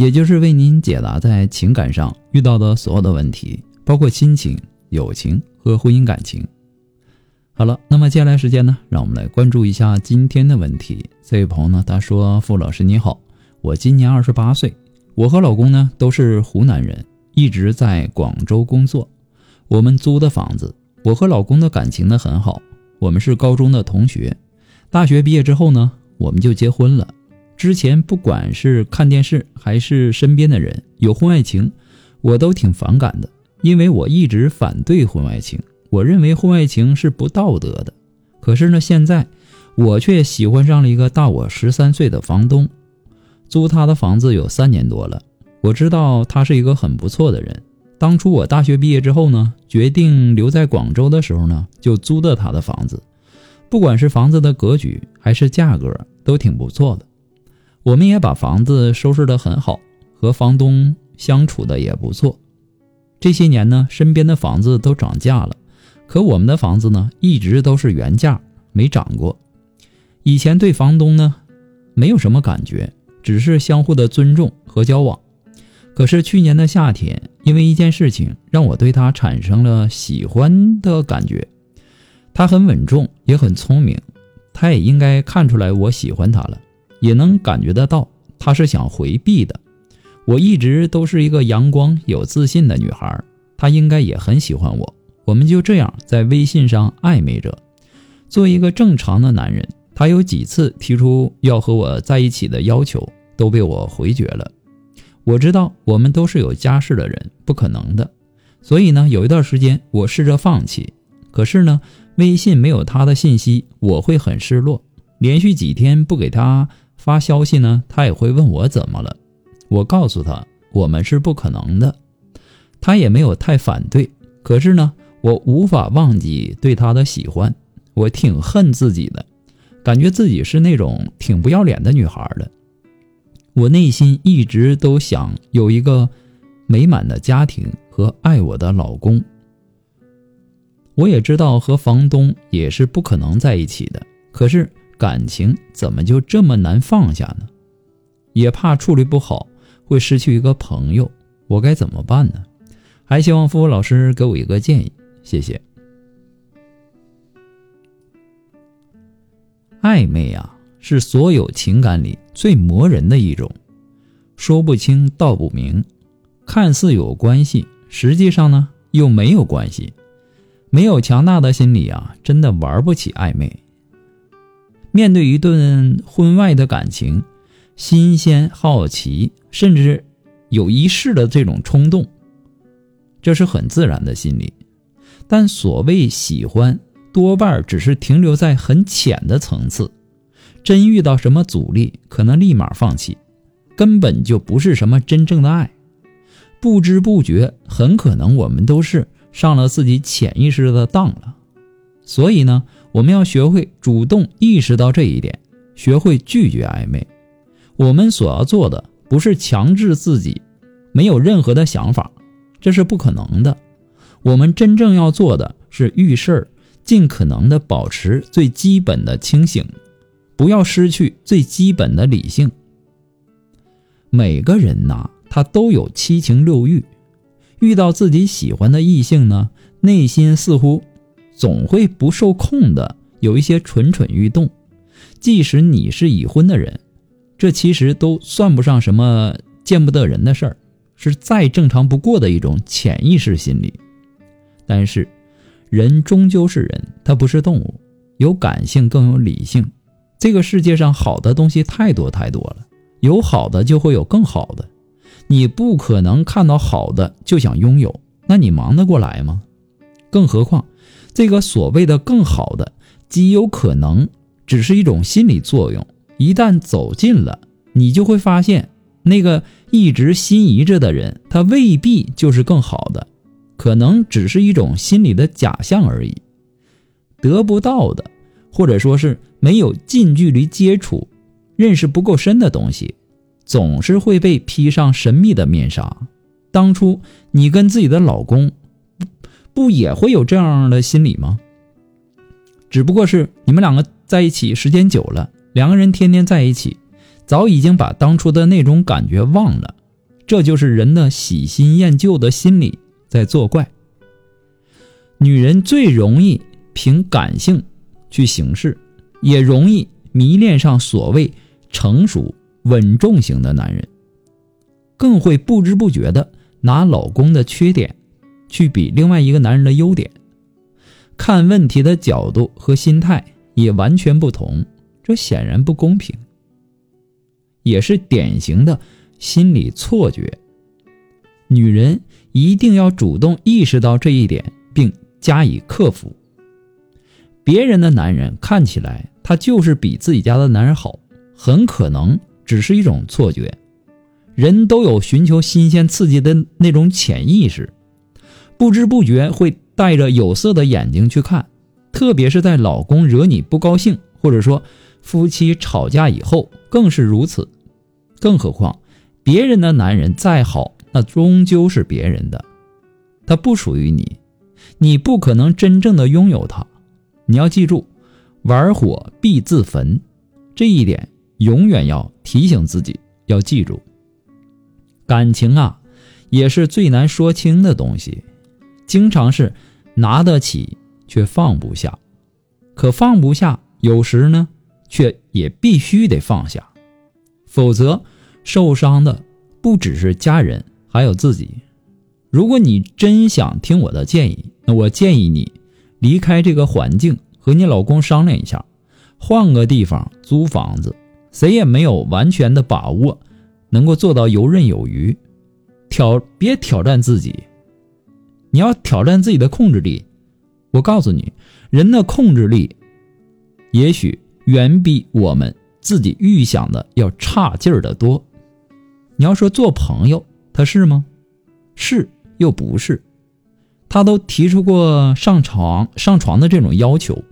也就是为您解答在情感上遇到的所有的问题，包括亲情、友情和婚姻感情。好了，那么接下来时间呢，让我们来关注一下今天的问题。这位朋友呢，他说：“傅老师你好，我今年二十八岁，我和老公呢都是湖南人，一直在广州工作。我们租的房子，我和老公的感情呢很好。”我们是高中的同学，大学毕业之后呢，我们就结婚了。之前不管是看电视还是身边的人有婚外情，我都挺反感的，因为我一直反对婚外情，我认为婚外情是不道德的。可是呢，现在我却喜欢上了一个大我十三岁的房东，租他的房子有三年多了。我知道他是一个很不错的人。当初我大学毕业之后呢，决定留在广州的时候呢，就租的他的房子。不管是房子的格局还是价格，都挺不错的。我们也把房子收拾得很好，和房东相处的也不错。这些年呢，身边的房子都涨价了，可我们的房子呢，一直都是原价，没涨过。以前对房东呢，没有什么感觉，只是相互的尊重和交往。可是去年的夏天，因为一件事情，让我对他产生了喜欢的感觉。他很稳重，也很聪明，他也应该看出来我喜欢他了，也能感觉得到他是想回避的。我一直都是一个阳光、有自信的女孩，他应该也很喜欢我。我们就这样在微信上暧昧着。作为一个正常的男人，他有几次提出要和我在一起的要求，都被我回绝了。我知道我们都是有家室的人，不可能的。所以呢，有一段时间我试着放弃。可是呢，微信没有他的信息，我会很失落。连续几天不给他发消息呢，他也会问我怎么了。我告诉他我们是不可能的，他也没有太反对。可是呢，我无法忘记对他的喜欢，我挺恨自己的，感觉自己是那种挺不要脸的女孩的。我内心一直都想有一个美满的家庭和爱我的老公。我也知道和房东也是不可能在一起的，可是感情怎么就这么难放下呢？也怕处理不好会失去一个朋友，我该怎么办呢？还希望付老师给我一个建议，谢谢。暧昧啊。是所有情感里最磨人的一种，说不清道不明，看似有关系，实际上呢又没有关系。没有强大的心理啊，真的玩不起暧昧。面对一段婚外的感情，新鲜、好奇，甚至有一试的这种冲动，这是很自然的心理。但所谓喜欢，多半只是停留在很浅的层次。真遇到什么阻力，可能立马放弃，根本就不是什么真正的爱。不知不觉，很可能我们都是上了自己潜意识的当了。所以呢，我们要学会主动意识到这一点，学会拒绝暧昧。我们所要做的，不是强制自己没有任何的想法，这是不可能的。我们真正要做的是遇事儿，尽可能的保持最基本的清醒。不要失去最基本的理性。每个人呐，他都有七情六欲，遇到自己喜欢的异性呢，内心似乎总会不受控的有一些蠢蠢欲动。即使你是已婚的人，这其实都算不上什么见不得人的事儿，是再正常不过的一种潜意识心理。但是，人终究是人，他不是动物，有感性更有理性。这个世界上好的东西太多太多了，有好的就会有更好的，你不可能看到好的就想拥有，那你忙得过来吗？更何况，这个所谓的更好的，极有可能只是一种心理作用。一旦走近了，你就会发现，那个一直心仪着的人，他未必就是更好的，可能只是一种心理的假象而已。得不到的，或者说是没有近距离接触、认识不够深的东西，总是会被披上神秘的面纱。当初你跟自己的老公，不也会有这样的心理吗？只不过是你们两个在一起时间久了，两个人天天在一起，早已经把当初的那种感觉忘了。这就是人的喜新厌旧的心理在作怪。女人最容易凭感性去行事，也容易迷恋上所谓成熟稳重型的男人，更会不知不觉的拿老公的缺点去比另外一个男人的优点。看问题的角度和心态也完全不同，这显然不公平，也是典型的。心理错觉，女人一定要主动意识到这一点，并加以克服。别人的男人看起来他就是比自己家的男人好，很可能只是一种错觉。人都有寻求新鲜刺激的那种潜意识，不知不觉会带着有色的眼睛去看，特别是在老公惹你不高兴，或者说夫妻吵架以后，更是如此。更何况。别人的男人再好，那终究是别人的，他不属于你，你不可能真正的拥有他。你要记住，玩火必自焚，这一点永远要提醒自己。要记住，感情啊，也是最难说清的东西，经常是拿得起却放不下，可放不下，有时呢，却也必须得放下，否则。受伤的不只是家人，还有自己。如果你真想听我的建议，那我建议你离开这个环境，和你老公商量一下，换个地方租房子。谁也没有完全的把握能够做到游刃有余。挑别挑战自己，你要挑战自己的控制力。我告诉你，人的控制力也许远比我们自己预想的要差劲儿的多。你要说做朋友，他是吗？是又不是？他都提出过上床上床的这种要求。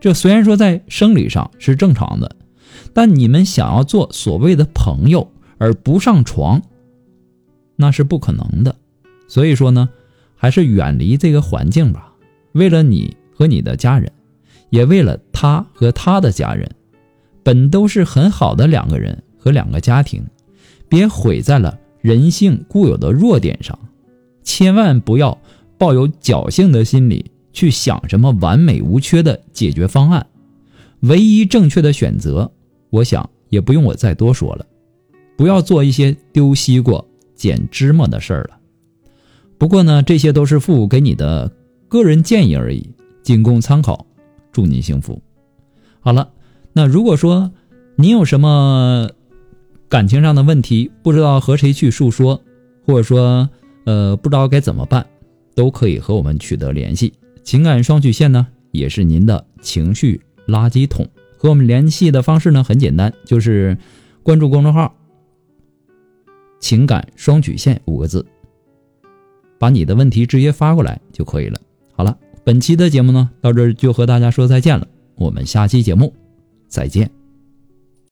这虽然说在生理上是正常的，但你们想要做所谓的朋友而不上床，那是不可能的。所以说呢，还是远离这个环境吧。为了你和你的家人，也为了他和他的家人，本都是很好的两个人和两个家庭。别毁在了人性固有的弱点上，千万不要抱有侥幸的心理去想什么完美无缺的解决方案。唯一正确的选择，我想也不用我再多说了，不要做一些丢西瓜捡芝麻的事儿了。不过呢，这些都是父母给你的个人建议而已，仅供参考。祝你幸福。好了，那如果说您有什么，感情上的问题不知道和谁去诉说，或者说，呃，不知道该怎么办，都可以和我们取得联系。情感双曲线呢，也是您的情绪垃圾桶。和我们联系的方式呢，很简单，就是关注公众号“情感双曲线”五个字，把你的问题直接发过来就可以了。好了，本期的节目呢，到这就和大家说再见了，我们下期节目再见。